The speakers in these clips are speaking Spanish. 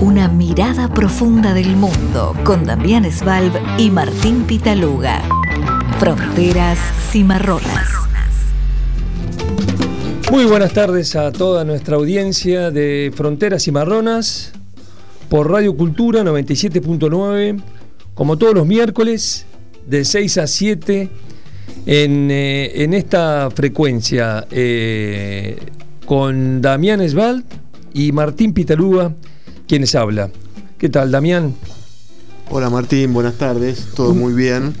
Una mirada profunda del mundo con Damián Svalb y Martín Pitaluga. Fronteras cimarronas. Muy buenas tardes a toda nuestra audiencia de Fronteras Cimarronas por Radio Cultura 97.9, como todos los miércoles, de 6 a 7 en, eh, en esta frecuencia eh, con Damián Svalb y Martín Pitaluga quienes habla. ¿Qué tal, Damián? Hola Martín, buenas tardes, todo muy bien.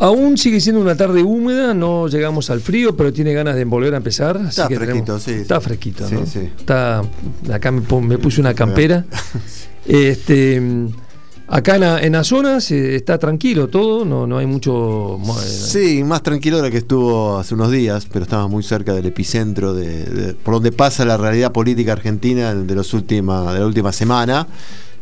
Aún sigue siendo una tarde húmeda, no llegamos al frío, pero tiene ganas de volver a empezar. Está fresquito, sí. Está fresquito, ¿no? Sí, sí. Está, acá me, puse una campera. este, acá en, la, en las zonas está tranquilo todo, no, no hay mucho... Eh, sí, más tranquilo de lo que estuvo hace unos días, pero estaba muy cerca del epicentro, de, por donde pasa la realidad política argentina de, los última, de la última semana.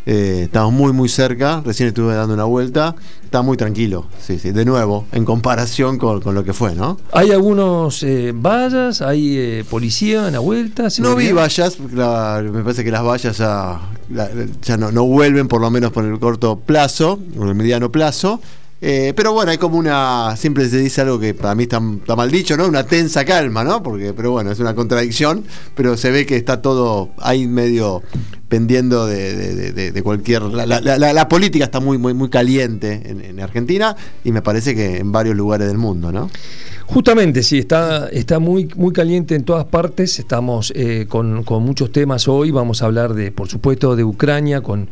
Eh, estamos muy, muy cerca. Recién estuve dando una vuelta. Está muy tranquilo, sí, sí. De nuevo, en comparación con, lo que fue, ¿no? ¿Hay algunos eh, vallas? ¿Hay eh, policía en la vuelta? No vi vallas. me parece que las vallas ya, no, no, vuelven, por lo menos por el corto plazo, por el mediano plazo. Eh, pero bueno, hay como una. Siempre se dice algo que para mí está, mal dicho, ¿no? Una tensa calma, ¿no? Porque, pero bueno, es una contradicción, pero se ve que está todo ahí medio pendiendo de, cualquier. La, política está muy, muy, muy caliente en, Argentina y me parece que en varios lugares del mundo, ¿no? Justamente, sí, está, está muy, muy caliente en todas partes. Estamos eh, con, con muchos temas hoy. Vamos a hablar de, por supuesto, de Ucrania, con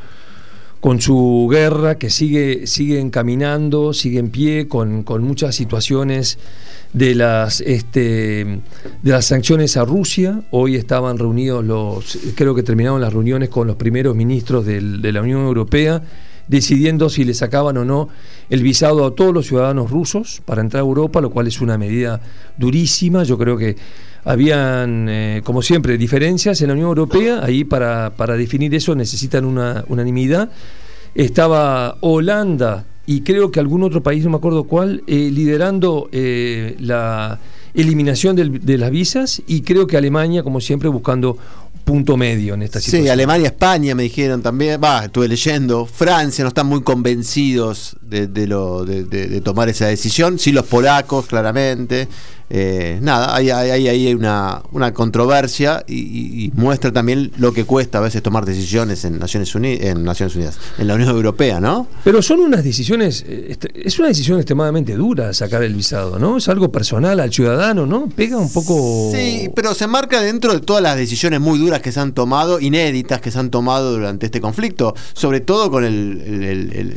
con su guerra que sigue, sigue encaminando, sigue en pie, con, muchas situaciones de las, este, de las sanciones a Rusia. Hoy estaban reunidos los, creo que terminaron las reuniones con los primeros ministros de la Unión Europea, decidiendo si le sacaban o no el visado a todos los ciudadanos rusos para entrar a Europa, lo cual es una medida durísima. Yo creo que habían, eh, como siempre, diferencias en la Unión Europea, ahí para, para definir eso necesitan una unanimidad. Estaba Holanda y creo que algún otro país, no me acuerdo cuál, eh, liderando eh, la eliminación de las visas y creo que Alemania, como siempre, buscando punto medio en esta situación. Sí, Alemania, España me dijeron también, va, estuve leyendo, Francia no están muy convencidos de, lo, de, tomar esa decisión, sí los polacos, claramente. Eh, nada, hay, hay, hay una, una controversia y, muestra también lo que cuesta a veces tomar decisiones en Naciones, Unidas, en Naciones Unidas, en la Unión Europea, ¿no? Pero son unas decisiones, eh, es una decisión extremadamente dura sacar el visado, ¿no? Es algo personal al ciudadano, ¿no? Pega un poco... Sí, pero se marca dentro de todas las decisiones muy duras que se han tomado, inéditas que se han tomado durante este conflicto, sobre todo con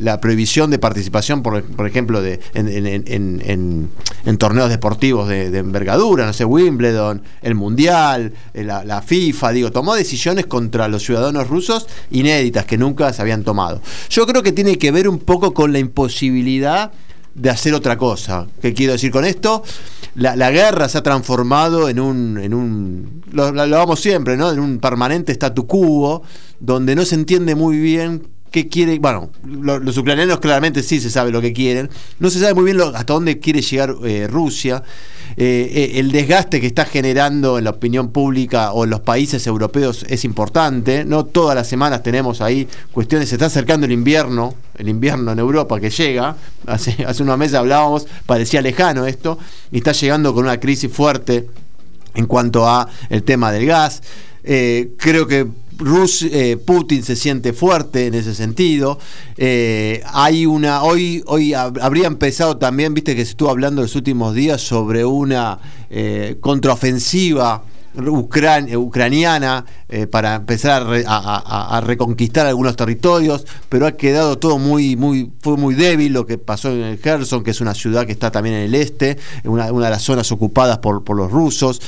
la prohibición de participación, por, por ejemplo, de, en, en torneos deportivos de de, envergadura, no sé, Wimbledon, el Mundial, eh, la, FIFA, digo, tomó decisiones contra los ciudadanos rusos inéditas que nunca se habían tomado. Yo creo que tiene que ver un poco con la imposibilidad de hacer otra cosa. ¿Qué quiero decir con esto? La, guerra se ha transformado en un, en un lo, lo, vamos siempre, ¿no? En un permanente statu quo, donde no se entiende muy bien qué quiere, bueno, los ucranianos claramente sí se sabe lo que quieren, no se sabe muy bien hasta dónde quiere llegar eh, Rusia, eh, eh, el desgaste que está generando en la opinión pública o en los países europeos es importante, no todas las semanas tenemos ahí cuestiones, se está acercando el invierno, el invierno en Europa que llega, hace, hace unos meses hablábamos, parecía lejano esto, y está llegando con una crisis fuerte en cuanto a el tema del gas. creo que Eh, Putin se siente fuerte en ese sentido. Eh, hay una. Hoy, hoy habría empezado también, viste que se estuvo hablando los últimos días sobre una eh, contraofensiva ucraniana para empezar a, reconquistar algunos territorios, pero ha quedado todo muy, muy, fue muy débil lo que pasó en Kherson, que es una ciudad que está también en el este, una, una de las zonas ocupadas por, por los rusos.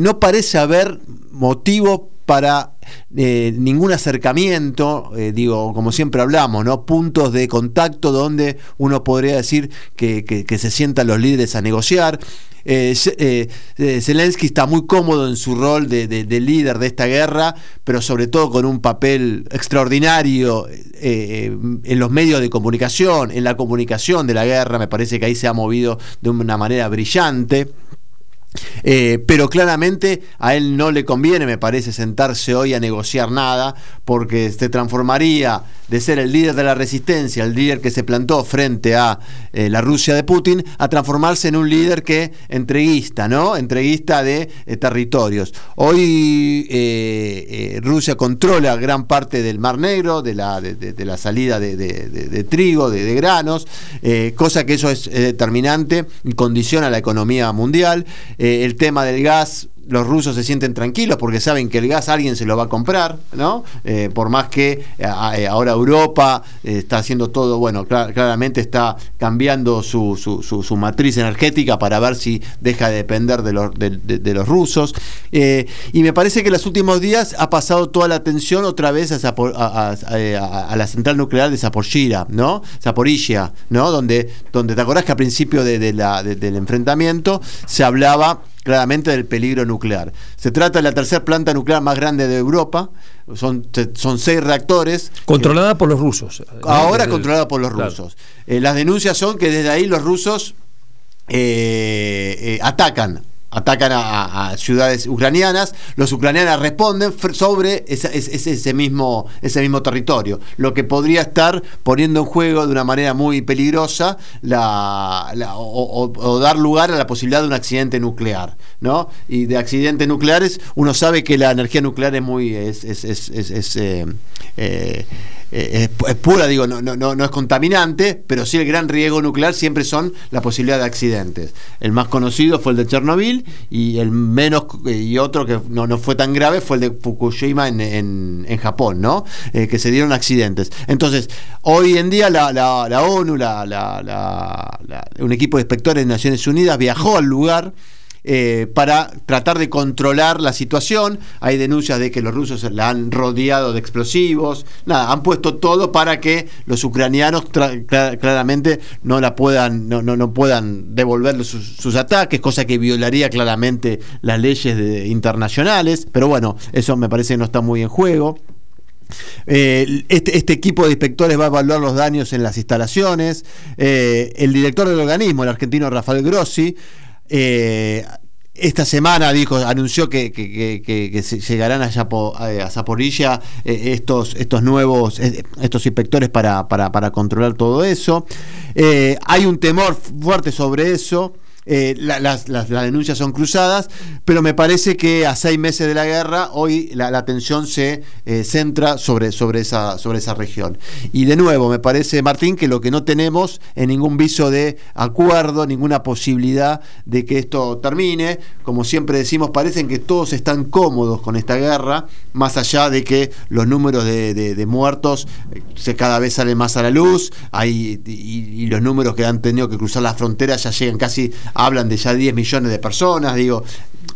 no parece haber motivo para eh, ningún acercamiento, eh, digo, como siempre hablamos, ¿no? Puntos de contacto donde uno podría decir que, se sientan los líderes a negociar. Eh, Zelensky está muy cómodo en su rol de, líder de esta guerra, pero sobre todo con un papel extraordinario en los medios de comunicación, en la comunicación de la guerra, me parece que ahí se ha movido de una manera brillante. Eh, pero claramente a él no le conviene, me parece, sentarse hoy a negociar nada, porque se transformaría de ser el líder de la resistencia, el líder que se plantó frente a eh, la Rusia de Putin, a transformarse en un líder que entreguista, ¿no? Entreguista de eh, territorios. Hoy Rusia controla gran parte del Mar Negro, de la, de, la salida de, trigo, de, granos, cosa que eso es determinante y condiciona la economía mundial. El tema del gas, los rusos se sienten tranquilos porque saben que el gas alguien se lo va a comprar, ¿no? Eh, por más que eh, ahora Europa está haciendo todo, bueno, claramente está cambiando su, su, matriz energética para ver si deja de depender de los, de, los rusos. y me parece que en los últimos días ha pasado toda la atención otra vez a, a, la central nuclear de Zaporizhia, ¿no? Zaporizhia, ¿no? Donde, donde te acordás que al principio de, del enfrentamiento se hablaba claramente del peligro nuclear. Se trata de la tercera planta nuclear más grande de Europa, son, son seis reactores. Controlada por los rusos. Ahora controlada por los rusos. Eh, las denuncias son que desde ahí los rusos eh, eh, atacan atacan a, ciudades ucranianas, los ucranianos responden sobre ese, mismo, ese mismo territorio, lo que podría estar poniendo en juego de una manera muy peligrosa la, o, dar lugar a la posibilidad de un accidente nuclear. ¿no? Y de accidentes nucleares uno sabe que la energía nuclear es muy... es, eh, eh, eh, es, pura, digo, no, no, no, es contaminante, pero sí el gran riesgo nuclear siempre son la posibilidad de accidentes. El más conocido fue el de Chernobyl y el menos y otro que no, no fue tan grave fue el de Fukushima en, en, Japón, ¿no? Eh, que se dieron accidentes. Entonces, hoy en día la, la, ONU, la, un equipo de inspectores de Naciones Unidas viajó al lugar eh, para tratar de controlar la situación. Hay denuncias de que los rusos la han rodeado de explosivos. Nada, han puesto todo para que los ucranianos claramente no la puedan, no, no, puedan devolver sus, ataques, cosa que violaría claramente las leyes internacionales. Pero bueno, eso me parece que no está muy en juego. Eh, este, este, equipo de inspectores va a evaluar los daños en las instalaciones. Eh, el director del organismo, el argentino Rafael Grossi, eh, esta semana dijo, anunció que, llegarán a, a Zaporilla eh, estos, estos nuevos, eh, estos inspectores para, para, controlar todo eso. hay un temor fuerte sobre eso. Eh, las, denuncias son cruzadas, pero me parece que a seis meses de la guerra, hoy la, atención se eh, centra sobre, sobre, esa, sobre esa región. Y de nuevo, me parece, Martín, que lo que no tenemos es ningún viso de acuerdo, ninguna posibilidad de que esto termine. Como siempre decimos, parecen que todos están cómodos con esta guerra, más allá de que los números de, muertos eh, se cada vez salen más a la luz, hay, y, y los números que han tenido que cruzar las fronteras ya llegan casi hablan de ya 10 millones de personas, digo,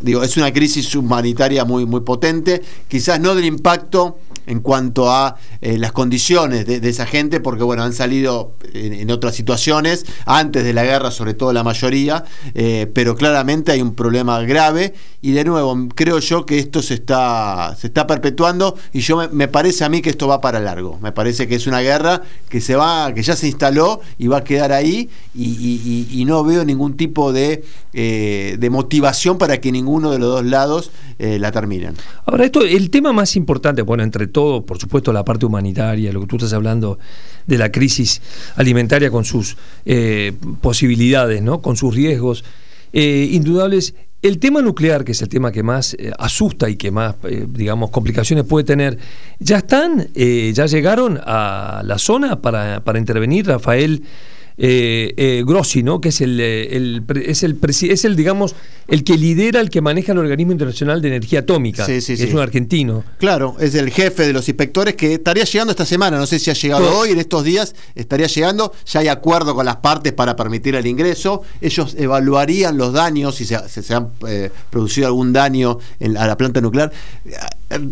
digo, es una crisis humanitaria muy, muy potente, quizás no del impacto en cuanto a eh, las condiciones de, esa gente, porque bueno, han salido en, otras situaciones, antes de la guerra, sobre todo la mayoría, eh, pero claramente hay un problema grave y de nuevo, creo yo que esto se está, se está perpetuando y yo me, parece a mí que esto va para largo, me parece que es una guerra que se va, que ya se instaló y va a quedar ahí y, no veo ningún tipo de, eh, de motivación para que ninguno de los dos lados la terminen. Ahora, esto, el tema más importante, bueno, entre por supuesto, la parte humanitaria, lo que tú estás hablando de la crisis alimentaria con sus eh, posibilidades, ¿no? con sus riesgos eh, indudables. El tema nuclear, que es el tema que más eh, asusta y que más, digamos, complicaciones puede tener, ¿ya están, ya llegaron a la zona para, para intervenir, Rafael? Eh, eh, Grossi, ¿no? que es el, eh, es, el es el, digamos, el que lidera, el que maneja el Organismo Internacional de Energía Atómica, es un argentino. Claro, es el jefe de los inspectores que estaría llegando esta semana, no sé si ha llegado hoy, en estos días estaría llegando, ya hay acuerdo con las partes para permitir el ingreso, ellos evaluarían los daños, si se, se, han producido algún daño en, a la planta nuclear.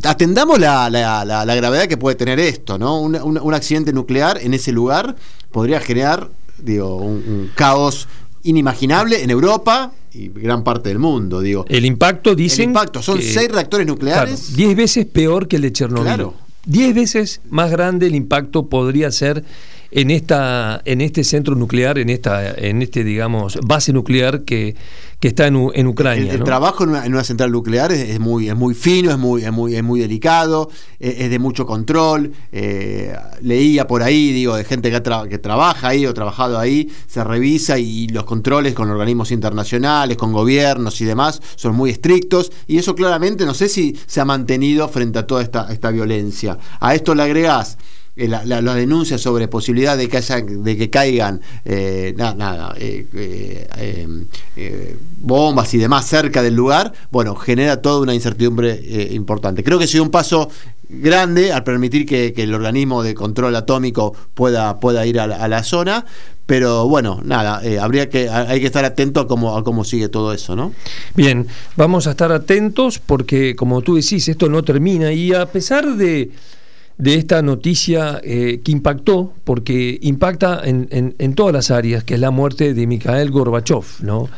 Atendamos la, la, gravedad que puede tener esto, ¿no? un accidente nuclear en ese lugar podría generar digo, un, caos inimaginable en Europa y gran parte del mundo, digo. El impacto, dicen... El impacto, son seis reactores nucleares. diez veces peor que el de Chernobyl. Diez veces más grande el impacto podría ser en esta en este centro nuclear, en esta en este digamos base nuclear que, que está en, U- en Ucrania. El, el ¿no? trabajo en una, en una central nuclear es, es muy, es muy fino, es muy, es muy, es muy delicado, es, es de mucho control. eh, leía por ahí, digo, de gente que, tra- que trabaja ahí o trabajado ahí, se revisa y los controles con organismos internacionales, con gobiernos y demás son muy estrictos. Y eso claramente no sé si se ha mantenido frente a toda esta, esta violencia. A esto le agregás la, la- la denuncia sobre posibilidad de que, haya- de que caigan eh, eh, eh, eh, eh, bombas y demás cerca del lugar, bueno, genera toda una incertidumbre eh, importante. Creo que sido un paso grande al permitir que, el organismo de control atómico pueda, pueda ir a la, zona, pero bueno, nada, eh, habría que, hay que estar atento a cómo, a cómo sigue todo eso, ¿no? Bien, vamos a estar atentos porque, como tú decís, esto no termina y a pesar de, de esta noticia eh, que impactó, porque impacta en, en- todas las áreas, que es la muerte de Mikhail Gorbachev, ¿no?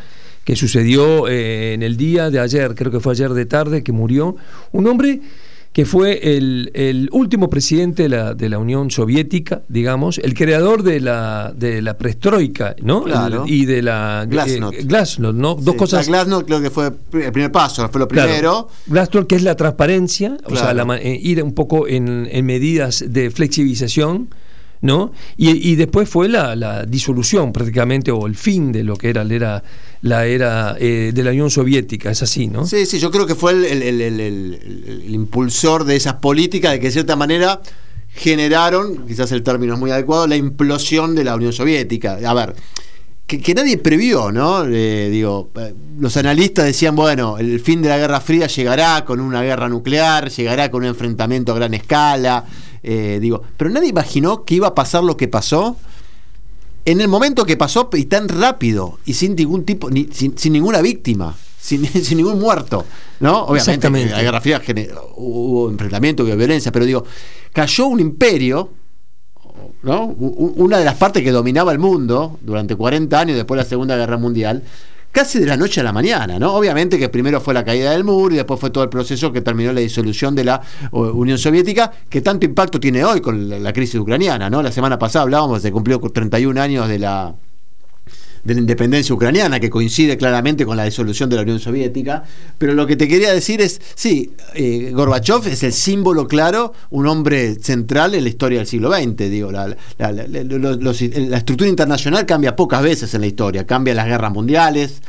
que sucedió eh, en el día de ayer, creo que fue ayer de tarde, que murió, un hombre que fue el, el último presidente de la, de la Unión Soviética, digamos, el creador de la, de la perestroika, ¿no? Claro. El- y de la Glasnost. eh, Glasnost, ¿no? Dos Sí, cosas. La Glasnost creo que fue el primer paso, fue lo Claro. primero. Glasnost, que es la transparencia, o sea, Claro. la eh, ir un poco en, en medidas de flexibilización, ¿no? Y, y después fue la, la disolución prácticamente, o el fin de lo que era la era, la era eh, de la Unión Soviética, es así, ¿no? Sí, sí, yo creo que fue el, el- el- el- impulsor de esas políticas de que de cierta manera generaron, quizás el término es muy adecuado, la implosión de la Unión Soviética. A ver, que, que nadie previó, ¿no? Eh, digo, eh, los analistas decían, bueno, el fin de la Guerra Fría llegará con una guerra nuclear, llegará con un enfrentamiento a gran escala, eh, digo, pero nadie imaginó que iba a pasar lo que pasó en el momento que pasó y tan rápido y sin ningún tipo, ni- sin, sin ninguna víctima, sin, sin ningún muerto, ¿no? Obviamente, Guerra Fría gener- hubo enfrentamiento, hubo violencia, pero digo, cayó un imperio, ¿no? Una de las partes que dominaba el mundo durante 40 años después de la Segunda Guerra Mundial, casi de la noche a la mañana, ¿no? Obviamente que primero fue la caída del muro y después fue todo el proceso que terminó la disolución de la Unión Soviética, que tanto impacto tiene hoy con la, crisis ucraniana, ¿no? La semana pasada hablábamos, se cumplió 31 años de la de la independencia ucraniana, que coincide claramente con la disolución de la Unión Soviética. Pero lo que te quería decir es, sí, eh, Gorbachev es el símbolo claro, un hombre central en la historia del siglo XX. Digo, la, la- estructura internacional cambia pocas veces en la historia, cambia las guerras mundiales.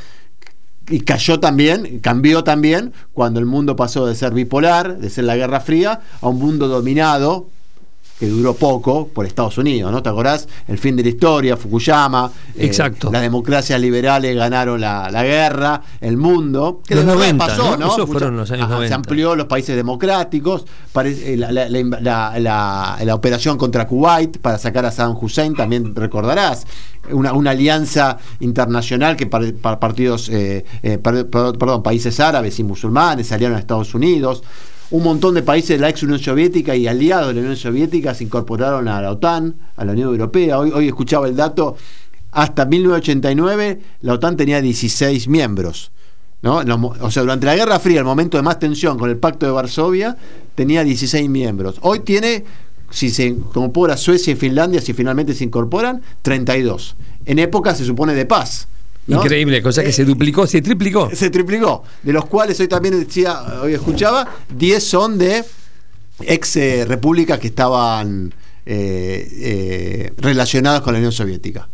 Y cayó también, cambió también cuando el mundo pasó de ser bipolar, de ser la Guerra Fría, a un mundo dominado que duró poco por Estados Unidos, ¿no? ¿Te acordás? El fin de la historia, Fukuyama. eh, Exacto. las democracias liberales ganaron la, la guerra, el mundo. Que Los de verdad 90, pasó, ¿no? ¿no? Esos fueron los años Ajá, 90. Se amplió los países democráticos. pare- eh, La, la- operación contra Kuwait para sacar a Saddam Hussein, también recordarás. Una, una alianza internacional que para, para partidos, eh, eh, per- per- perdón, países árabes y musulmanes se aliaron a Estados Unidos. Un montón de países de la ex Unión Soviética y aliados de la Unión Soviética se incorporaron a la OTAN, a la Unión Europea. Hoy, hoy escuchaba el dato, hasta 1989 la OTAN tenía 16 miembros. ¿no? O sea, durante la Guerra Fría, el momento de más tensión con el Pacto de Varsovia, tenía 16 miembros. Hoy tiene, si se incorpora Suecia y Finlandia, si finalmente se incorporan, 32. En época se supone de paz. ¿No? Increíble, cosa que Eh, se duplicó, se triplicó. se triplicó, de los cuales hoy también decía, hoy escuchaba, 10 son de ex eh, repúblicas que estaban eh, eh, relacionadas con la Unión Soviética.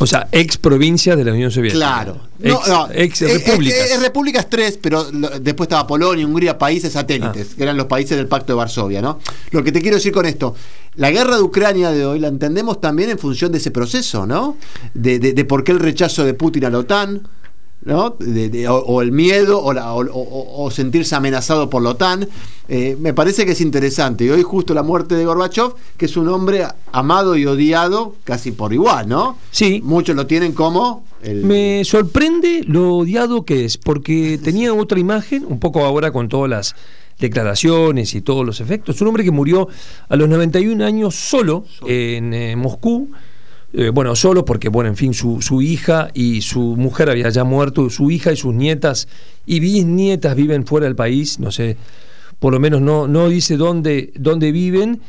O sea, ex provincia de la Unión Soviética. Claro. Ex, No, ex eh, repúblicas. eh, eh, repúblicas tres, pero después estaba Polonia, Hungría, países satélites, Ah. que eran los países del Pacto de Varsovia, ¿no? Lo que te quiero decir con esto, la guerra de Ucrania de hoy la entendemos también en función de ese proceso, ¿no? De, de- de por qué el rechazo de Putin a la OTAN, ¿no? De- de- o, o el miedo o, la- o- o- o sentirse amenazado por la OTAN. Eh, me parece que es interesante. Y hoy justo la muerte de Gorbachev, que es un hombre amado y odiado casi por igual, ¿no? Sí. Muchos lo tienen como... el- Me sorprende lo odiado que es, porque tenía otra imagen, un poco ahora con todas las declaraciones y todos los efectos. Un hombre que murió a los 91 años solo en eh, Moscú. Eh, bueno, solo porque, bueno, en fin, su, su hija y su mujer había ya muerto, su hija y sus nietas y bisnietas viven fuera del país, no sé, por lo menos no, no dice dónde, dónde viven.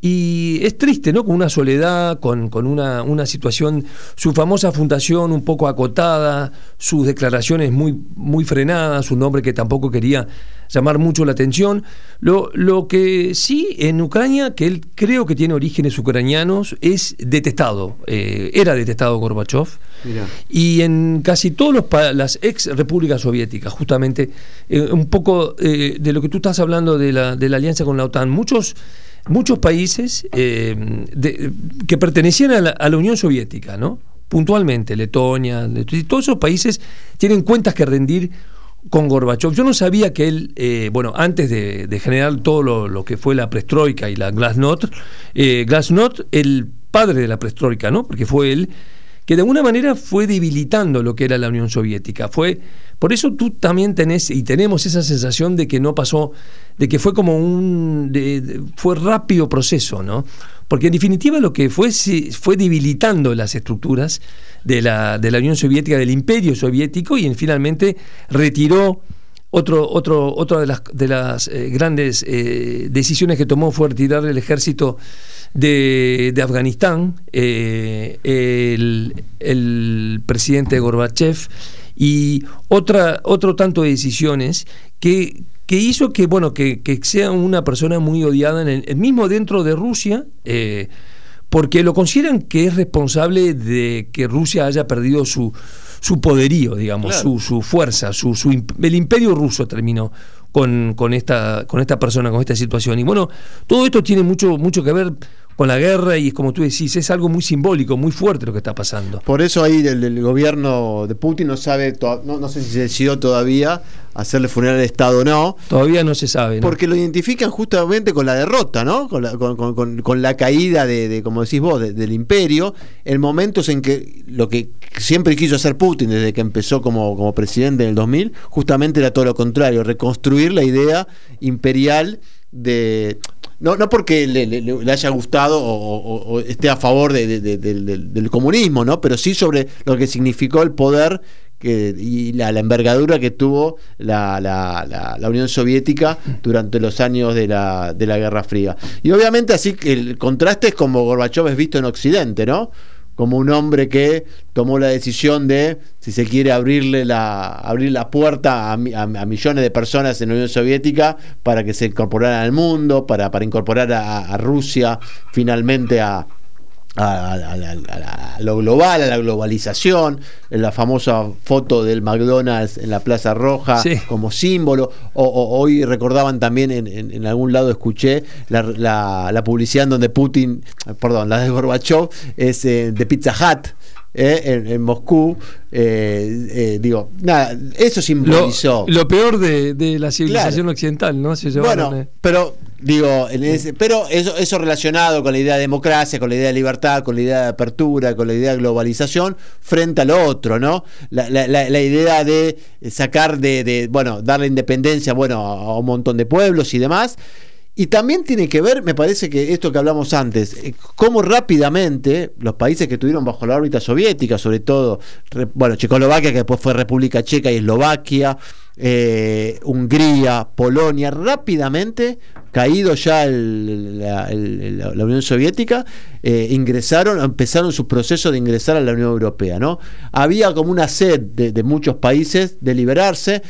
Y es triste, ¿no? Con una soledad, con, con una, una, situación, su famosa fundación un poco acotada, sus declaraciones muy, muy frenadas, un hombre que tampoco quería llamar mucho la atención. Lo, lo que sí en Ucrania, que él creo que tiene orígenes ucranianos, es detestado, eh, era detestado Gorbachev. Y en casi todas las ex repúblicas soviéticas, justamente, eh, un poco eh, de lo que tú estás hablando de la, de la alianza con la OTAN, muchos muchos países eh, que pertenecían a la, Unión Soviética, ¿no? Puntualmente, Letonia, todos esos países tienen cuentas que rendir con Gorbachev. Yo no sabía que él, eh, bueno, antes de, generar todo lo, que fue la Prestroika y la Glasnost, eh, Glasnost, el padre de la Prestroika, ¿no? Porque fue él que de alguna manera fue debilitando lo que era la Unión Soviética. Fue, por eso tú también tenés y tenemos esa sensación de que no pasó, de que fue como un fue rápido proceso, ¿no? Porque en definitiva lo que fue fue debilitando las estructuras de la, de la Unión Soviética, del Imperio Soviético, y finalmente retiró otro, otro, otra de las, de las eh, grandes eh, decisiones que tomó fue retirar el ejército de, de Afganistán, eh, el, presidente Gorbachev, y otra, otro tanto de decisiones que, que hizo que, bueno, que, sea una persona muy odiada en el, mismo dentro de Rusia, porque lo consideran que es responsable de que Rusia haya perdido su, su poderío, digamos, su, su, fuerza, su, su, el imperio ruso terminó con, con, esta, con esta persona, con esta situación. Y bueno, todo esto tiene mucho, mucho que ver con la guerra y es como tú decís, es algo muy simbólico, muy fuerte lo que está pasando. Por eso ahí el, gobierno de Putin no sabe, no, no, sé si se decidió todavía hacerle funeral de Estado o no. Todavía no se sabe. Porque lo identifican justamente con la derrota, ¿no? Con la, con, la caída de, como decís vos, del imperio, en momentos en que lo que siempre quiso hacer Putin desde que empezó como, como presidente en el 2000, justamente era todo lo contrario, reconstruir la idea imperial de no, no porque le, haya gustado o, esté a favor del comunismo, ¿no? pero sí sobre lo que significó el poder que, y la, envergadura que tuvo la, la, Unión Soviética durante los años de la, de la Guerra Fría. Y obviamente así que el contraste es como Gorbachev es visto en Occidente, ¿no? Como un hombre que tomó la decisión de, si se quiere, abrirle la, abrir la puerta a, millones de personas en la Unión Soviética para que se incorporaran al mundo, para, para incorporar a Rusia finalmente a, a, lo global, a la globalización, la famosa foto del McDonald's en la Plaza Roja como símbolo. O, hoy recordaban también, en, algún lado escuché la, publicidad en donde Putin, perdón, la de Gorbachev, es eh, de Pizza Hut. Eh, en, Moscú. Eh, eh, digo, nada, eso simbolizó. Lo, peor de, la civilización occidental, ¿no? bueno, pero digo, pero eso, eso relacionado con la idea de democracia, con la idea de libertad, con la idea de apertura, con la idea de globalización, frente a lo otro, ¿no? La, la, idea de sacar de, de, bueno, darle independencia, bueno, a un montón de pueblos y demás. Y también tiene que ver, me parece que esto que hablamos antes, eh, cómo rápidamente los países que estuvieron bajo la órbita soviética, sobre todo, bueno, Checoslovaquia, que después fue República Checa y Eslovaquia, eh, Hungría, Polonia, rápidamente, caído ya la, Unión Soviética, eh, ingresaron, empezaron su proceso de ingresar a la Unión Europea. ¿no? Había como una sed de muchos países de liberarse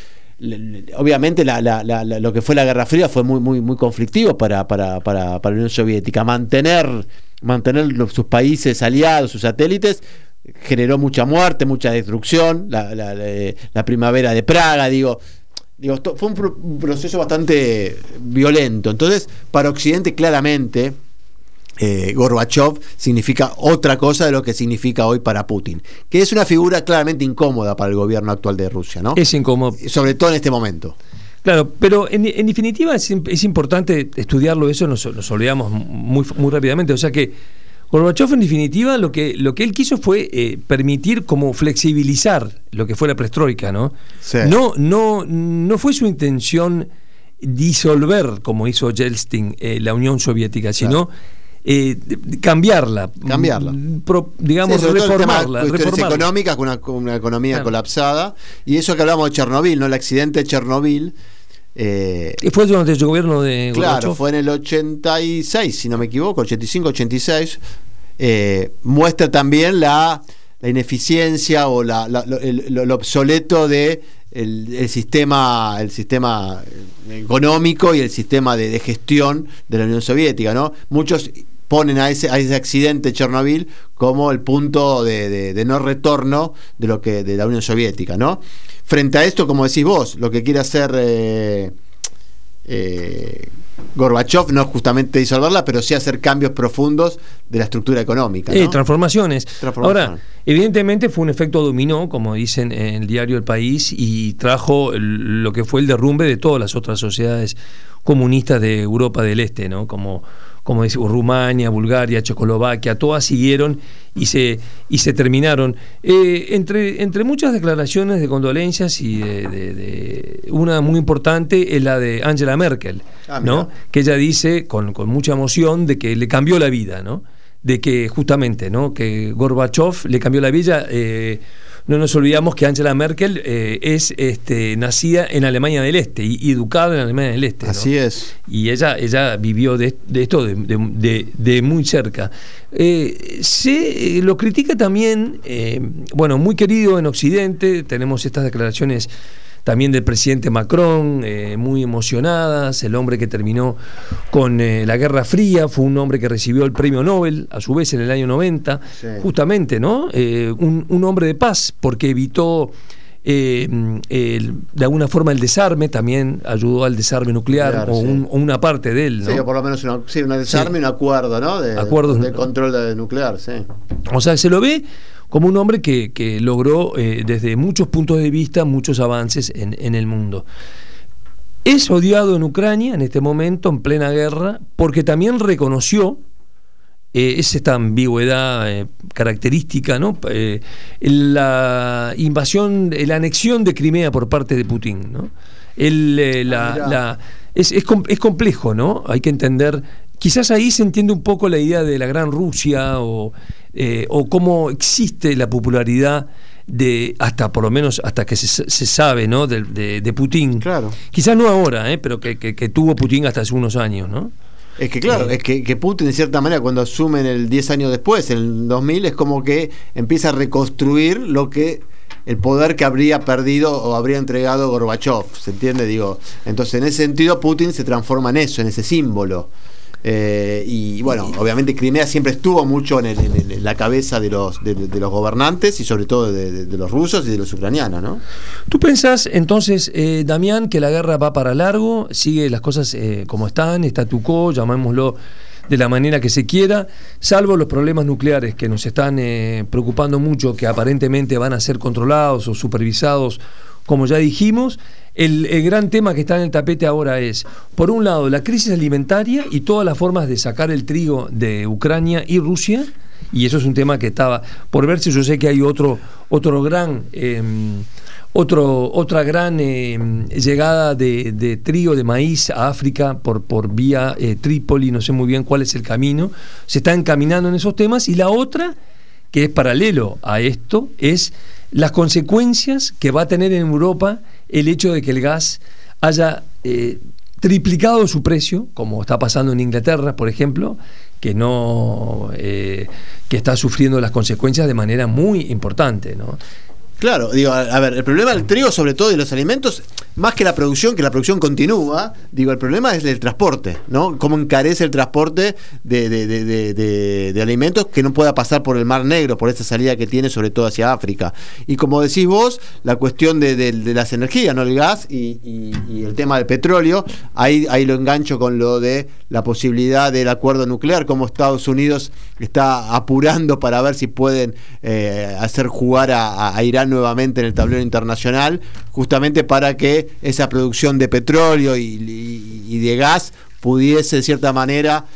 obviamente lo que fue la Guerra Fría fue muy, muy, muy conflictivo para, para, para, la Unión Soviética. Mantener, mantener sus países aliados, sus satélites, generó mucha muerte, mucha destrucción. La, primavera de Praga, digo. Digo, fue un proceso bastante violento. Entonces, para Occidente, claramente, eh, Gorbachev significa otra cosa de lo que significa hoy para Putin, que es una figura claramente incómoda para el gobierno actual de Rusia, ¿no? Es incómodo. Sobre todo en este momento. Claro, pero en, definitiva es, importante estudiarlo, eso nos, olvidamos muy, muy rápidamente. O sea que Gorbachev en definitiva lo que, lo que él quiso fue eh, permitir como flexibilizar lo que fue la prestroika, ¿no? No, no, no fue su intención disolver, como hizo Yeltsin, eh, la Unión Soviética, sino eh, cambiarla, cambiarla, mm, digamos, reformarla, reformarla. económicas con una, economía colapsada y eso que hablamos de Chernobyl, no el accidente de Chernobyl ¿Y fue durante el gobierno de Claro, fue en el 86, si no me equivoco, 85, 86. muestra también la, ineficiencia o la, lo, obsoleto de el, sistema el sistema económico y el sistema de, gestión de la Unión Soviética, ¿no? Muchos ponen a ese, a ese accidente Chernobyl como el punto de, no retorno de lo que de la Unión Soviética, ¿no? Frente a esto, como decís vos, lo que quiere hacer eh, eh, Gorbachev no es justamente disolverla, pero sí hacer cambios profundos de la estructura económica. ¿no? transformaciones. Ahora, evidentemente fue un efecto dominó, como dicen en el diario El País, y trajo lo que fue el derrumbe de todas las otras sociedades comunistas de Europa del Este, ¿no? Como como decimos, Rumania, Bulgaria, Checoslovaquia, todas siguieron y se, y se terminaron. Eh, entre, entre muchas declaraciones de condolencias y de, una muy importante es la de Angela Merkel, ah, ¿no? que ella dice con, con, mucha emoción de que le cambió la vida, ¿no? de que justamente ¿no? que Gorbachev le cambió la vida. Eh, no nos olvidamos que Angela Merkel eh, es este, nacida en Alemania del Este y, educada en Alemania del Este. Así es. Y ella, ella vivió de, esto de, muy cerca. Eh, se lo critica también, eh, bueno, muy querido en Occidente, tenemos estas declaraciones también del presidente Macron, eh, muy emocionadas, el hombre que terminó con eh, la Guerra Fría, fue un hombre que recibió el premio Nobel, a su vez en el año 90, justamente, ¿no? Eh, un, hombre de paz, porque evitó... de alguna forma el desarme también ayudó al desarme nuclear o, una parte de él. ¿no? Sí, por lo menos un desarme y un acuerdo, ¿no? De, de control de nuclear, sí. O sea, se lo ve como un hombre que, logró eh, desde muchos puntos de vista muchos avances en, el mundo. Es odiado en Ucrania en este momento, en plena guerra, porque también reconoció, eh, es esta ambigüedad eh, característica, ¿no? la invasión, la anexión de Crimea por parte de Putin. ¿no? Ah, es, es, es complejo, ¿no? Hay que entender quizás ahí se entiende un poco la idea de la gran Rusia o eh, o cómo existe la popularidad de hasta por lo menos hasta que se, sabe ¿no? de, de, Putin. Claro. Quizás no ahora, ¿eh? pero que, tuvo Putin hasta hace unos años, ¿no? Es que claro, eh, es que, Putin de cierta manera cuando asumen el 10 años después, en el 2000, es como que empieza a reconstruir lo que el poder que habría perdido o habría entregado Gorbachev, ¿se entiende? Digo, entonces en ese sentido Putin se transforma en eso, en ese símbolo. Eh, y bueno, obviamente Crimea siempre estuvo mucho en, la cabeza de los, de, los gobernantes y sobre todo de, los rusos y de los ucranianos, ¿no? ¿Tú pensás entonces, eh, Damián, que la guerra va para largo, sigue las cosas eh, como están, statu quo, llamémoslo de la manera que se quiera, salvo los problemas nucleares que nos están preocupando mucho, que aparentemente van a ser controlados o supervisados, como ya dijimos? El, gran tema que está en el tapete ahora es, por un lado, la crisis alimentaria y todas las formas de sacar el trigo de Ucrania y Rusia, y eso es un tema que estaba por verse. Yo sé que hay otro, otro gran, em, otro, otra gran em, llegada de, trigo, de maíz a África por, por vía eh, Trípoli, no sé muy bien cuál es el camino. Se está encaminando en esos temas. Y la otra, que es paralelo a esto, es las consecuencias que va a tener en Europa el hecho de que el gas haya eh, triplicado su precio, como está pasando en Inglaterra, por ejemplo, que no eh, que está sufriendo las consecuencias de manera muy importante, ¿no? Claro, digo, a, ver, el problema del trigo, sobre todo de los alimentos, más que la producción, que la producción continúa, digo, el problema es el transporte, ¿no? Cómo encarece el transporte de, alimentos que no pueda pasar por el Mar Negro, por esa salida que tiene, sobre todo hacia África. Y como decís vos, la cuestión de, las energías, ¿no? El gas y, el tema del petróleo, ahí, ahí lo engancho con lo de la posibilidad del acuerdo nuclear, como Estados Unidos está apurando para ver si pueden eh, hacer jugar a Irán nuevamente en el tablero internacional, justamente para que esa producción de petróleo y, de gas pudiese de cierta manera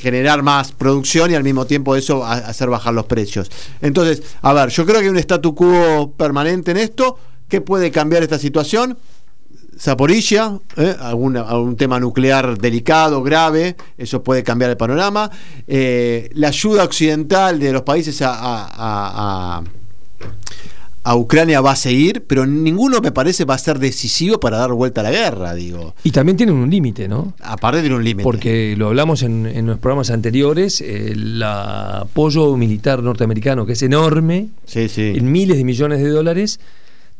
generar más producción y al mismo tiempo eso hacer bajar los precios. Entonces, a ver, yo creo que hay un statu quo permanente en esto. ¿Qué puede cambiar esta situación? Zaporilla, ¿eh? algún, tema nuclear delicado, grave, eso puede cambiar el panorama. Eh, la ayuda occidental de los países a Ucrania va a seguir, pero ninguno me parece va a ser decisivo para dar vuelta a la guerra, digo. Y también tienen un límite, ¿no? Aparte tiene un límite. Porque lo hablamos en, en los programas anteriores, el apoyo militar norteamericano, que es enorme, sí, sí. en miles de millones de dólares,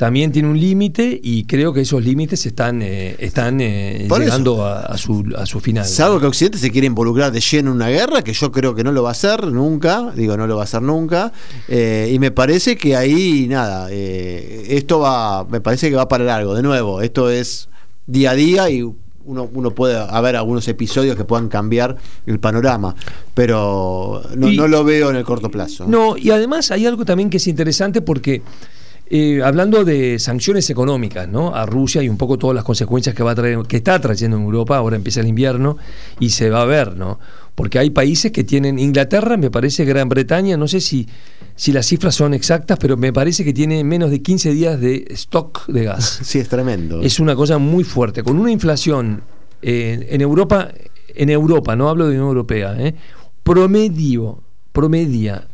también tiene un límite y creo que esos límites están, eh, están eh, llegando a, a, su, a su final. Salvo que Occidente se quiere involucrar de lleno en una guerra, que yo creo que no lo va a hacer nunca, digo, no lo va a hacer nunca, eh, y me parece que ahí, nada, esto va, me parece que va para largo, de nuevo, esto es día a día y uno, uno puede haber algunos episodios que puedan cambiar el panorama, pero no, Y- no lo veo en el corto plazo. No, y además hay algo también que es interesante porque eh, hablando de sanciones económicas, ¿no? A Rusia y un poco todas las consecuencias que va a traer, que está trayendo en Europa, ahora empieza el invierno y se va a ver, ¿no? Porque hay países que tienen Inglaterra, me parece Gran Bretaña, no sé si, si las cifras son exactas, pero me parece que tiene menos de 15 días de stock de gas. Sí, es tremendo. Es una cosa muy fuerte. Con una inflación eh, en Europa, en Europa, no hablo de Unión Europea, eh, promedio, promedia,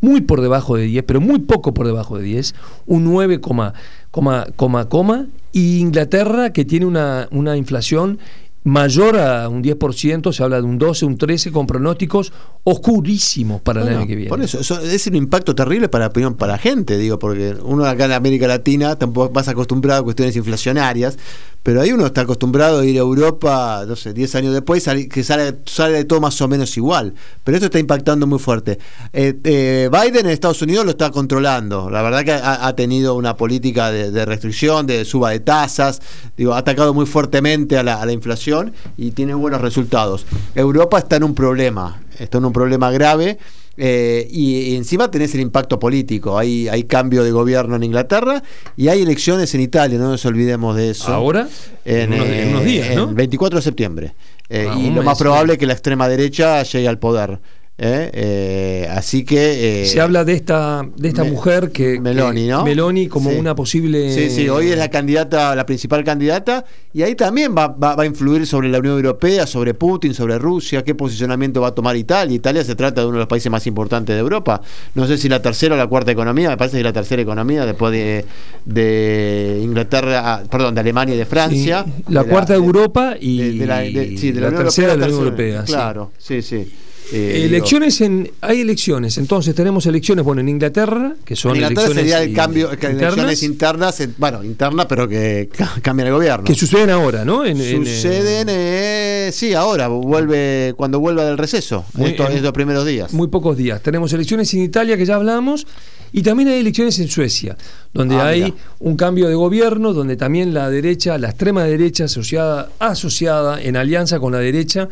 muy por debajo de 10, pero muy poco por debajo de 10, un 9, coma, coma, coma, coma, y Inglaterra que tiene una, una inflación mayor a un 10%, se habla de un 12, un 13, con pronósticos oscurísimos para el Bueno, año que viene. Por eso, eso es un impacto terrible para, opinión, para la gente, digo, porque uno acá en América Latina tampoco vas acostumbrado a cuestiones inflacionarias, pero ahí uno está acostumbrado a ir a Europa, no sé, 10 años después, que sale, sale todo más o menos igual. Pero esto está impactando muy fuerte. Eh, eh, Biden en Estados Unidos lo está controlando. La verdad que ha, tenido una política de, restricción, de suba de tasas, digo, ha atacado muy fuertemente a la inflación y tiene buenos resultados. Europa está en un problema, está en un problema grave. Eh, y, y encima tenés el impacto político. Hay, hay cambio de gobierno en Inglaterra y hay elecciones en Italia, no nos olvidemos de eso. Ahora, En, en unos, en eh, unos días, ¿no? en 24 de septiembre. Eh, Ah, y lo más probable es que la extrema derecha llegue al poder. ¿Eh? Eh, así que. eh, Se habla de esta, de esta Me- mujer que. Meloni, que- ¿no? Meloni como Sí. una posible. Sí, sí, hoy es la candidata, la principal candidata, y ahí también va, va- va a influir sobre la Unión Europea, sobre Putin, sobre Rusia, qué posicionamiento va a tomar Italia. Italia se trata de uno de los países más importantes de Europa. No sé si la tercera o la cuarta economía, me parece que la tercera economía después de, de Inglaterra, ah, perdón, de Alemania y de Francia. Sí, la De cuarta de Europa y de- la, de- sí, de la Unión tercera de la. Unión Europea. Claro, sí, sí. Eh, digo, elecciones en hay elecciones entonces tenemos elecciones bueno en Inglaterra que son en Inglaterra elecciones sería el cambio, que elecciones internas internas, en- bueno, internas, pero que ca- cambian el gobierno. que suceden ahora no En- en, eh, Suceden, eh, sí, ahora, vuelve cuando vuelva del receso, Muy- estos, en- estos primeros días. muy pocos días tenemos elecciones en Italia que ya hablamos y también hay elecciones en Suecia donde Ah, hay mira. un cambio de gobierno donde también la derecha la extrema derecha asociada asociada en alianza con la derecha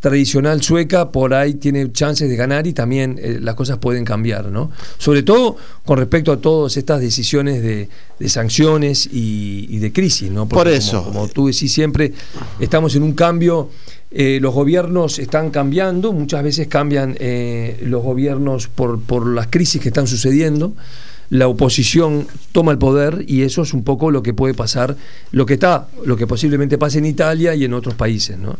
tradicional sueca por ahí tiene chances de ganar y también eh, las cosas pueden cambiar, ¿no? Sobre todo con respecto a todas estas decisiones de, de sanciones y, y de crisis, ¿no? Por como- eso. Como, tú decís siempre, estamos en un cambio, eh, los gobiernos están cambiando, muchas veces cambian eh, los gobiernos por, por las crisis que están sucediendo. La oposición toma el poder y eso es un poco lo que puede pasar, lo que está, lo que posiblemente pase en Italia y en otros países, ¿no?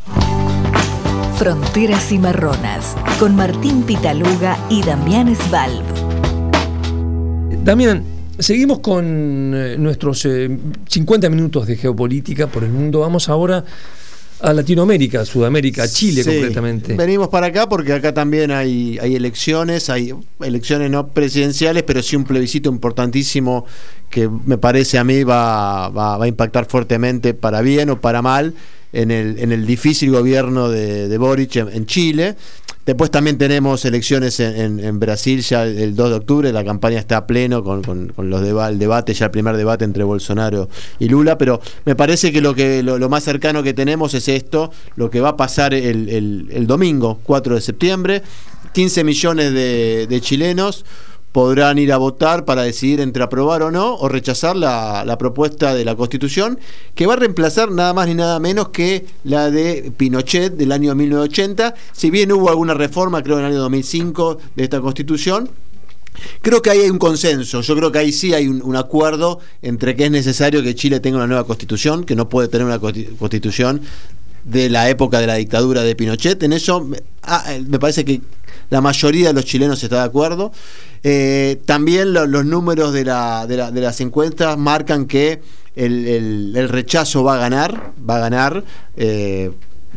Fronteras y Marronas, con Martín Pitaluga y Damián Svalb. Damián, seguimos con eh, nuestros eh, 50 minutos de geopolítica por el mundo. Vamos ahora a Latinoamérica, Sudamérica, a Chile Sí, concretamente. Venimos para acá porque acá también hay, hay elecciones, hay elecciones no presidenciales, pero sí un plebiscito importantísimo que me parece a mí va, va, va a impactar fuertemente para bien o para mal en el, en el difícil gobierno de, de Boric en, Chile. Después también tenemos elecciones en, Brasil ya el, el 2 de octubre, la campaña está a pleno con, con- con los deba- el debate, ya el primer debate entre Bolsonaro y Lula, pero me parece que lo que lo, más cercano que tenemos es esto, lo que va a pasar el, el- el domingo 4 de septiembre, 15 millones de, de chilenos podrán ir a votar para decidir entre aprobar o no o rechazar la, la propuesta de la Constitución que va a reemplazar nada más ni nada menos que la de Pinochet del año 1980. Si bien hubo alguna reforma, creo en el año 2005, de esta Constitución, Creo que ahí hay un consenso, yo creo que ahí sí hay un, acuerdo entre que es necesario que Chile tenga una nueva constitución, que no puede tener una consti- constitución de la época de la dictadura de Pinochet. En eso ah, eh, me parece que la mayoría de los chilenos está de acuerdo. Eh, también los números de, la, de, las encuestas marcan que el, rechazo va a ganar, va a ganar. Eh,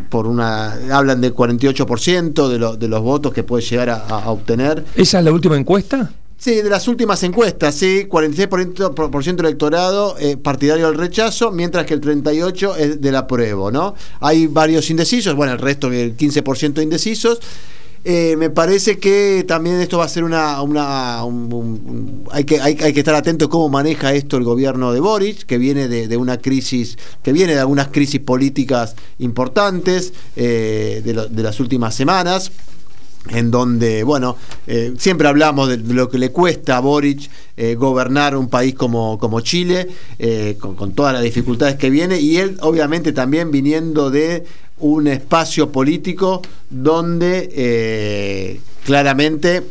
por una hablan del 48% de, de los votos que puede llegar a obtener. ¿Esa es la última encuesta? Sí, de las últimas encuestas, sí, 46% del electorado eh, partidario del rechazo, mientras que el 38% es del apruebo, ¿no? Hay varios indecisos, bueno, el resto, el 15% indecisos. Eh, me parece que también esto va a ser una... hay, que, hay, que estar atento a cómo maneja esto el gobierno de Boric, que viene de, una crisis, que viene de algunas crisis políticas importantes eh, de, las últimas semanas en donde, bueno, eh, siempre hablamos de lo que le cuesta a Boric gobernar un país como, como Chile, con, todas las dificultades que viene, y él obviamente también viniendo de un espacio político donde claramente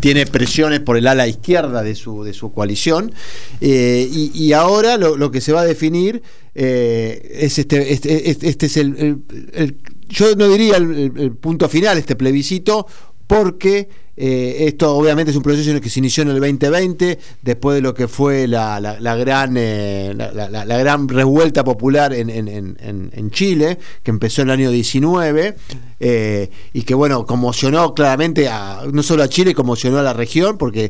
tiene presiones por el ala izquierda de su, de su coalición, y, ahora lo, que se va a definir es este, este, este, este es el yo no diría el, punto final, este plebiscito, porque eh, esto obviamente es un proceso en que se inició en el 2020, después de lo que fue la, gran, eh, la, gran revuelta popular en, en, Chile, que empezó en el año 19, eh, y que bueno, conmocionó claramente a, no solo a Chile, conmocionó a la región, porque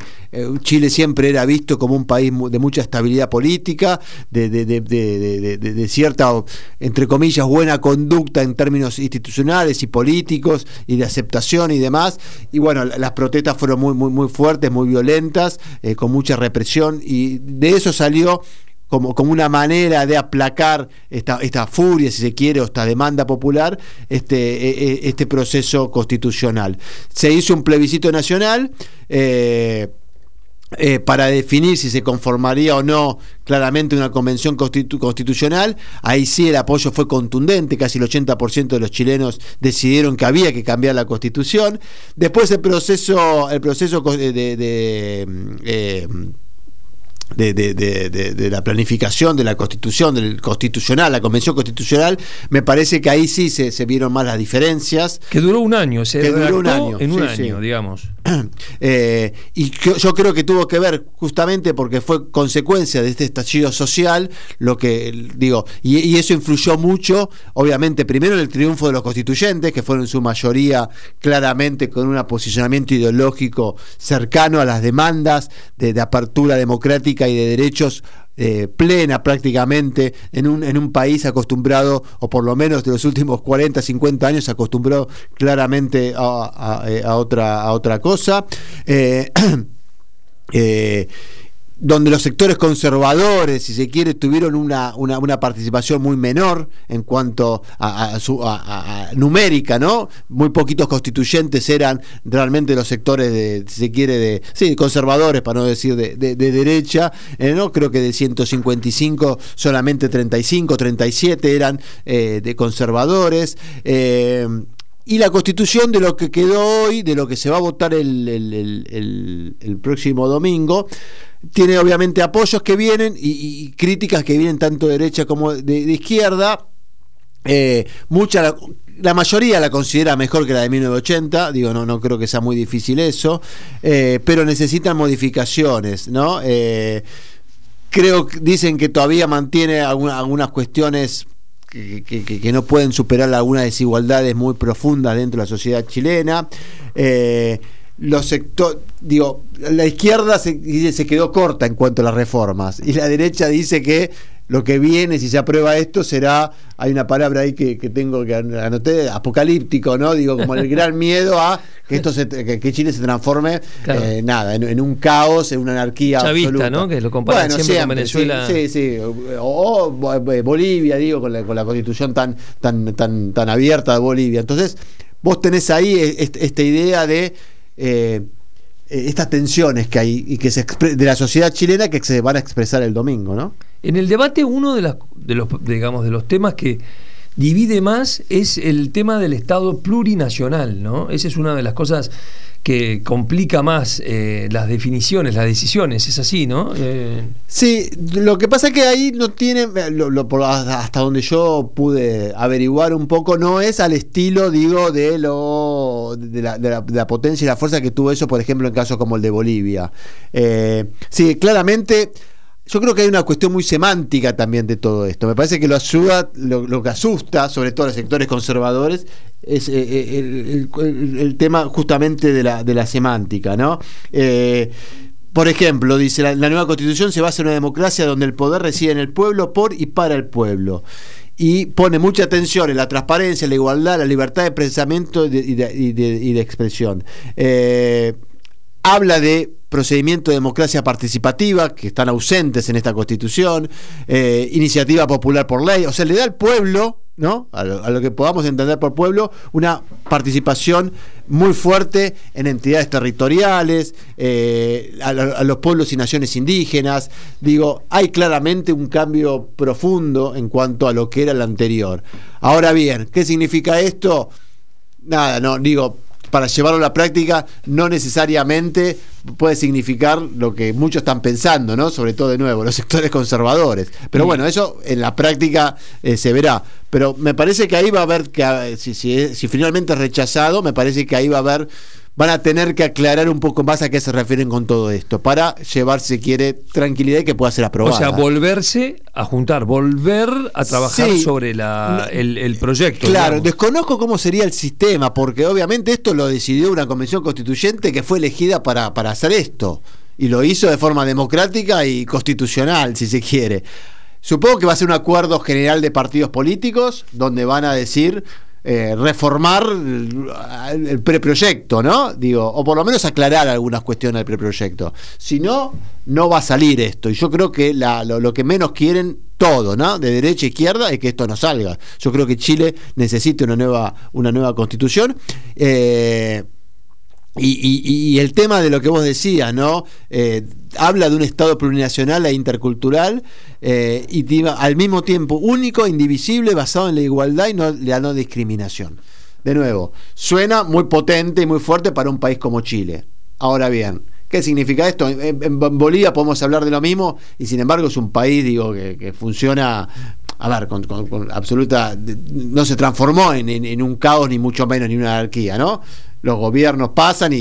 Chile siempre era visto como un país de mucha estabilidad política, de, de, cierta, entre comillas, buena conducta en términos institucionales y políticos, y de aceptación y demás, y bueno, las protestas fueron muy, muy, muy fuertes, muy violentas, eh, con mucha represión, y de eso salió como, como, una manera de aplacar esta, esta furia, si se quiere, o esta demanda popular, este, e, e, este proceso constitucional. Se hizo un plebiscito nacional. Eh, eh, para definir si se conformaría o no claramente una convención constitucional. Ahí sí el apoyo fue contundente, casi el 80% de los chilenos decidieron que había que cambiar la constitución. Después el proceso, el proceso de, eh, de, de, de, la planificación de la constitución, del constitucional, la convención constitucional, me parece que ahí sí se, se vieron más las diferencias. Que duró un año, se que duró un año, en un año, digamos. Eh, y yo creo que tuvo que ver justamente porque fue consecuencia de este estallido social, lo que digo, y, eso influyó mucho, obviamente, primero en el triunfo de los constituyentes, que fueron en su mayoría claramente con un posicionamiento ideológico cercano a las demandas de apertura democrática y de derechos eh, plena prácticamente en un, en un país acostumbrado, o por lo menos de los últimos 40, 50 años, acostumbrado claramente a, eh, otra, a otra cosa. Eh, donde los sectores conservadores, si se quiere, tuvieron una, una, participación muy menor en cuanto a, su numérica, ¿no? Muy poquitos constituyentes eran realmente los sectores de, si se quiere, de sí, conservadores, para no decir de, derecha, eh, ¿no? Creo que de 155 solamente 35, 37 eran eh, de conservadores. Eh, y la constitución de lo que quedó hoy, de lo que se va a votar el, el próximo domingo, tiene obviamente apoyos que vienen y, críticas que vienen tanto de derecha como de, izquierda. Eh, mucha, la, mayoría la considera mejor que la de 1980, digo, no, no creo que sea muy difícil eso, eh, pero necesitan modificaciones, ¿no? Eh, creo dicen que todavía mantiene algunas cuestiones que, no pueden superar algunas desigualdades muy profundas dentro de la sociedad chilena los sectores, digo, la izquierda se, se quedó corta en cuanto a las reformas y la derecha dice que lo que viene, si se aprueba esto, será, hay una palabra ahí que, tengo que anoté, apocalíptico, ¿no? Digo, como el gran miedo a que esto se, que, Chile se transforme, eh, nada, en, un caos, en una anarquía Chavista, ¿no? Que lo comparan siempre, con Venezuela. Sí, sí, O, Bolivia, digo, con la, con la constitución tan, tan, tan, tan abierta de Bolivia. Entonces, vos tenés ahí e, esta idea de eh, eh, estas tensiones que hay y que se de la sociedad chilena que se van a expresar el domingo, ¿no? En el debate uno de, las, de los digamos de los temas que divide más es el tema del Estado plurinacional, ¿no? Esa es una de las cosas que complica más eh, las definiciones, las decisiones, es así, ¿no? Eh, Sí, lo que pasa es que ahí no tiene, por- hasta donde yo pude averiguar un poco, no es al estilo, digo, de lo de la, potencia y la fuerza que tuvo eso, por ejemplo, en casos como el de Bolivia. Eh, sí, claramente. Yo creo que hay una cuestión muy semántica también de todo esto. Me parece que lo ayuda, lo, que asusta, sobre todo a los sectores conservadores, es eh, eh, el, tema justamente de la, de la semántica, ¿no? Eh, por ejemplo, dice la, nueva constitución se basa en una democracia donde el poder reside en el pueblo por y para el pueblo. Y pone mucha atención en la transparencia, la igualdad, la libertad de pensamiento y de, expresión. Habla de procedimiento de democracia participativa, que están ausentes en esta constitución, eh, iniciativa popular por ley, o sea, le da al pueblo, ¿no? A lo, que podamos entender por pueblo, una participación muy fuerte en entidades territoriales, eh, a, a los pueblos y naciones indígenas. Digo, hay claramente un cambio profundo en cuanto a lo que era el anterior. Ahora bien, ¿qué significa esto? Nada, no, digo, para llevarlo a la práctica no necesariamente puede significar lo que muchos están pensando, ¿no? Sobre todo de nuevo, los sectores conservadores. Pero Y- bueno, eso en la práctica eh, se verá. Pero me parece que ahí va a haber que eh, si, si, si finalmente es rechazado, me parece que ahí va a haber van a tener que aclarar un poco más a qué se refieren con todo esto para llevar si quiere tranquilidad y que pueda ser aprobada. o sea, volverse a juntar, volver a trabajar Sí. sobre la, No. el, el proyecto. Claro, digamos. desconozco cómo sería el sistema, porque obviamente esto lo decidió una convención constituyente que fue elegida para, para hacer esto. Y lo hizo de forma democrática y constitucional, si se quiere. Supongo que va a ser un acuerdo general de partidos políticos donde van a decir eh, reformar el, preproyecto, ¿no? Digo, o por lo menos aclarar algunas cuestiones del preproyecto. Si no, no va a salir esto. Y yo creo que lo que menos quieren todo, ¿no? De derecha a izquierda es que esto no salga. Yo creo que Chile necesita una nueva, una nueva constitución. Eh, y, y- y el tema de lo que vos decías, ¿no? Eh, habla de un Estado plurinacional e intercultural eh, y al mismo tiempo único, indivisible, basado en la igualdad y no, la no discriminación. De nuevo, suena muy potente y muy fuerte para un país como Chile. Ahora bien, ¿qué significa esto? En, Bolivia podemos hablar de lo mismo y sin embargo es un país, digo, que, que funciona a ver, con, con- absoluta. no se transformó en un caos, ni mucho menos, ni una anarquía, ¿no? Los gobiernos pasan y,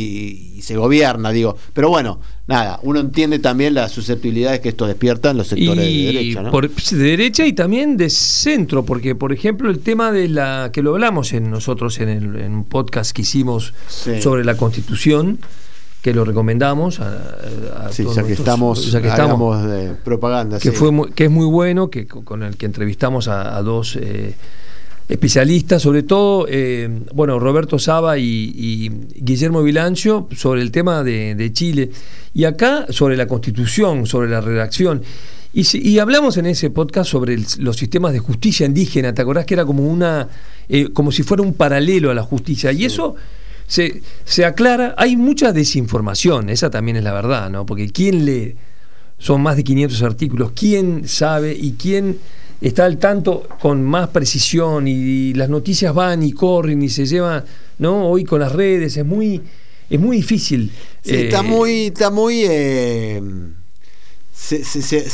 y se gobierna, digo. Pero bueno, nada, uno entiende también las susceptibilidades que esto despierta en los sectores y de derecha, ¿no? por- de derecha y también de centro, porque por ejemplo el tema de la que lo hablamos en nosotros en, el- en un podcast que hicimos Sí. sobre la Constitución, que lo recomendamos a, a Sí, todos ya que nuestros- estamos, ya que estamos, de propaganda. que sí. fue muy- que es muy bueno, que co- con el que entrevistamos a, a dos eh, especialistas, sobre todo, eh, bueno, Roberto Saba y, y Guillermo Vilancio, sobre el tema de, de Chile, y acá sobre la constitución, sobre la redacción. Y, si- y hablamos en ese podcast sobre el- los sistemas de justicia indígena, ¿te acordás que era como una, eh, como si fuera un paralelo a la justicia? Y eso se, se aclara, hay mucha desinformación, esa también es la verdad, ¿no? Porque ¿quién lee? Son más de 500 artículos, ¿quién sabe y quién está al tanto con más precisión? Y, las noticias van y corren y se llevan, ¿no? Hoy con las redes es muy, es muy difícil. Sí, eh, está muy, está muy eh, se, se- se-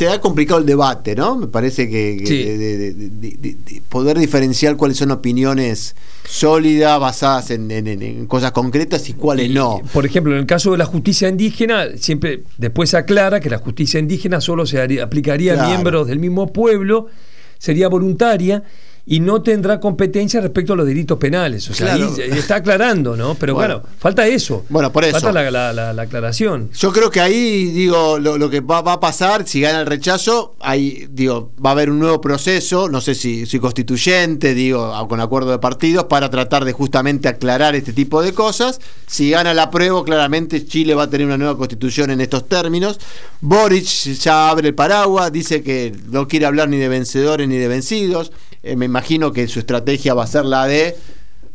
se ha complicado el debate, ¿no? Me parece que, que Sí. de, de- de- de- de- de poder diferenciar cuáles son opiniones sólidas, basadas en, en- en- en cosas concretas y cuáles Y, no. Por ejemplo, en el caso de la justicia indígena, siempre después se aclara que la justicia indígena solo se haría- aplicaría Claro. a miembros del mismo pueblo, sería voluntaria y no tendrá competencia respecto a los delitos penales. O sea, Claro. ahí está aclarando, ¿no? Pero Bueno. claro, falta eso. Bueno, por eso. Falta la, la- la- la aclaración. Yo creo que ahí, digo, lo, lo que va, va a pasar, si gana el rechazo, ahí, digo, va a haber un nuevo proceso, no sé si, si constituyente, digo, con acuerdo de partidos, para tratar de justamente aclarar este tipo de cosas. Si gana la prueba, claramente Chile va a tener una nueva constitución en estos términos. Boric ya abre el paraguas, dice que no quiere hablar ni de vencedores ni de vencidos. Eh, me imagino que su estrategia va a ser la de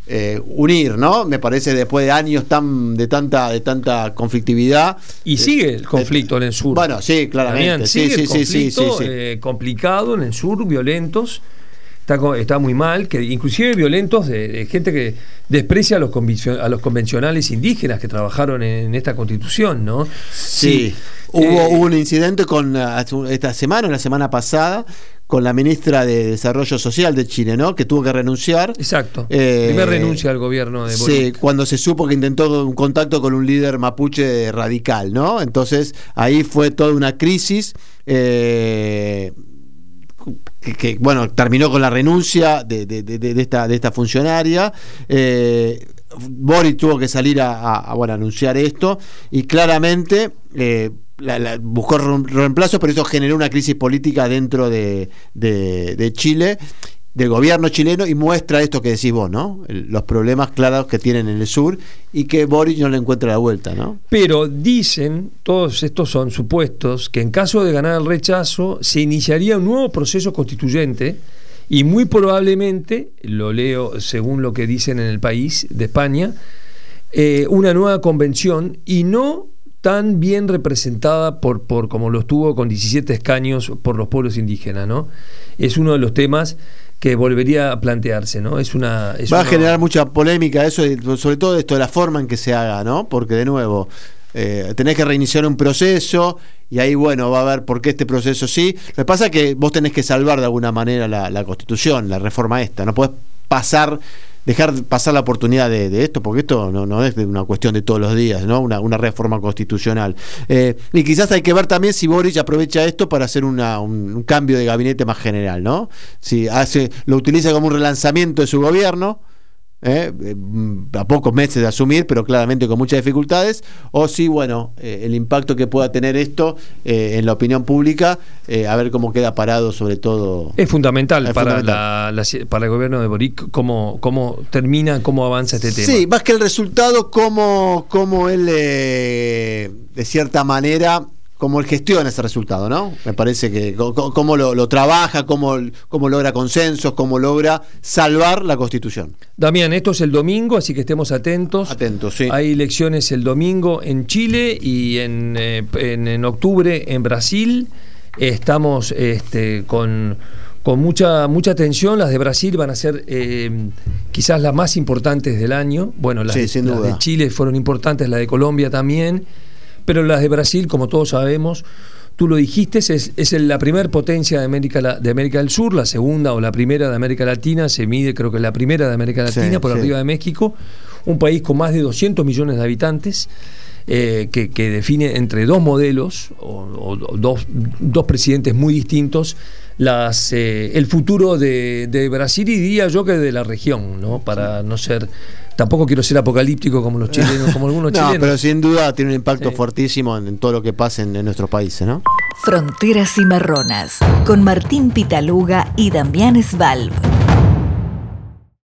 eh, unir, ¿no? Me parece después de años tan de tanta de tanta conflictividad. Y Eh, sigue el conflicto en el sur. Bueno, sí, claramente. Sigue sí, el conflicto sí, sí. eh, complicado en el sur, violentos. está, está muy mal, que inclusive violentos de, gente que desprecia a los, a los convencionales indígenas que trabajaron en, esta constitución, ¿no? Sí. Hubo, eh, un incidente con esta semana, la semana pasada, con la ministra de Desarrollo Social de Chile, ¿no? Que tuvo que renunciar. Exacto. Eh, Primera renuncia al gobierno de Boric. Sí, cuando se supo que intentó un contacto con un líder mapuche radical, ¿no? Entonces ahí fue toda una crisis. Eh, que, bueno, terminó con la renuncia de, esta, de esta funcionaria. Eh, Boris tuvo que salir a, bueno, anunciar esto y claramente eh, buscó reemplazo, pero eso generó una crisis política dentro de, de, Chile del gobierno chileno y muestra esto que decís vos, ¿no? los problemas claros que tienen en el sur y que Boris no le encuentra la vuelta, ¿no? Pero dicen, todos estos son supuestos, que en caso de ganar el rechazo se iniciaría un nuevo proceso constituyente y muy probablemente, lo leo según lo que dicen en el país de España, eh, una nueva convención y no tan bien representada por, por como lo estuvo con 17 escaños por los pueblos indígenas, ¿no? Es uno de los temas que volvería a plantearse, ¿no? Es una va a generar mucha polémica eso, sobre todo esto de la forma en que se haga, ¿no? Porque de nuevo eh, tenés que reiniciar un proceso y ahí bueno va a ver por qué este proceso sí. Lo que pasa es que vos tenés que salvar de alguna manera la, la Constitución, la reforma esta, no podés pasar dejar pasar la oportunidad de, esto, porque esto no, no, es una cuestión de todos los días, ¿no? Una, una reforma constitucional. Eh, y quizás hay que ver también si Boris aprovecha esto para hacer una, un, cambio de gabinete más general, ¿no? Si hace, lo utiliza como un relanzamiento de su gobierno ¿eh? a pocos meses de asumir, pero claramente con muchas dificultades, o si, bueno, eh, el impacto que pueda tener esto eh, en la opinión pública, a ver cómo queda parado sobre todo. Es fundamental, para, para el gobierno de Boric cómo, cómo termina, cómo avanza este tema. Sí, más que el resultado, cómo, cómo él, de cierta manera, cómo él gestiona ese resultado, ¿no? Me parece que cómo lo, trabaja, cómo, cómo, logra consensos, cómo logra salvar la Constitución. Damián, esto es el domingo, así que estemos atentos. Atentos, sí. Hay elecciones el domingo en Chile y en, eh, en, octubre en Brasil. Estamos este, con, con mucha, mucha atención. Las de Brasil van a ser eh, quizás las más importantes del año. Bueno, las, las de Chile fueron importantes, la de Colombia también pero las de Brasil, como todos sabemos, tú lo dijiste, es, la primera potencia de América, de América del Sur, la segunda o la primera de América Latina, se mide creo que la primera de América Latina por arriba de México, un país con más de 200 millones de habitantes. Eh, que, define entre dos modelos o, dos, dos, presidentes muy distintos las, eh, el futuro de, de, Brasil y diría yo que de la región, ¿no? para no ser Tampoco quiero ser apocalíptico como los chilenos, como algunos no, pero sin duda tiene un impacto fuertísimo en, todo lo que pasa en, nuestros países, ¿no? Fronteras y Marronas, con Martín Pitaluga y Damián Svalb.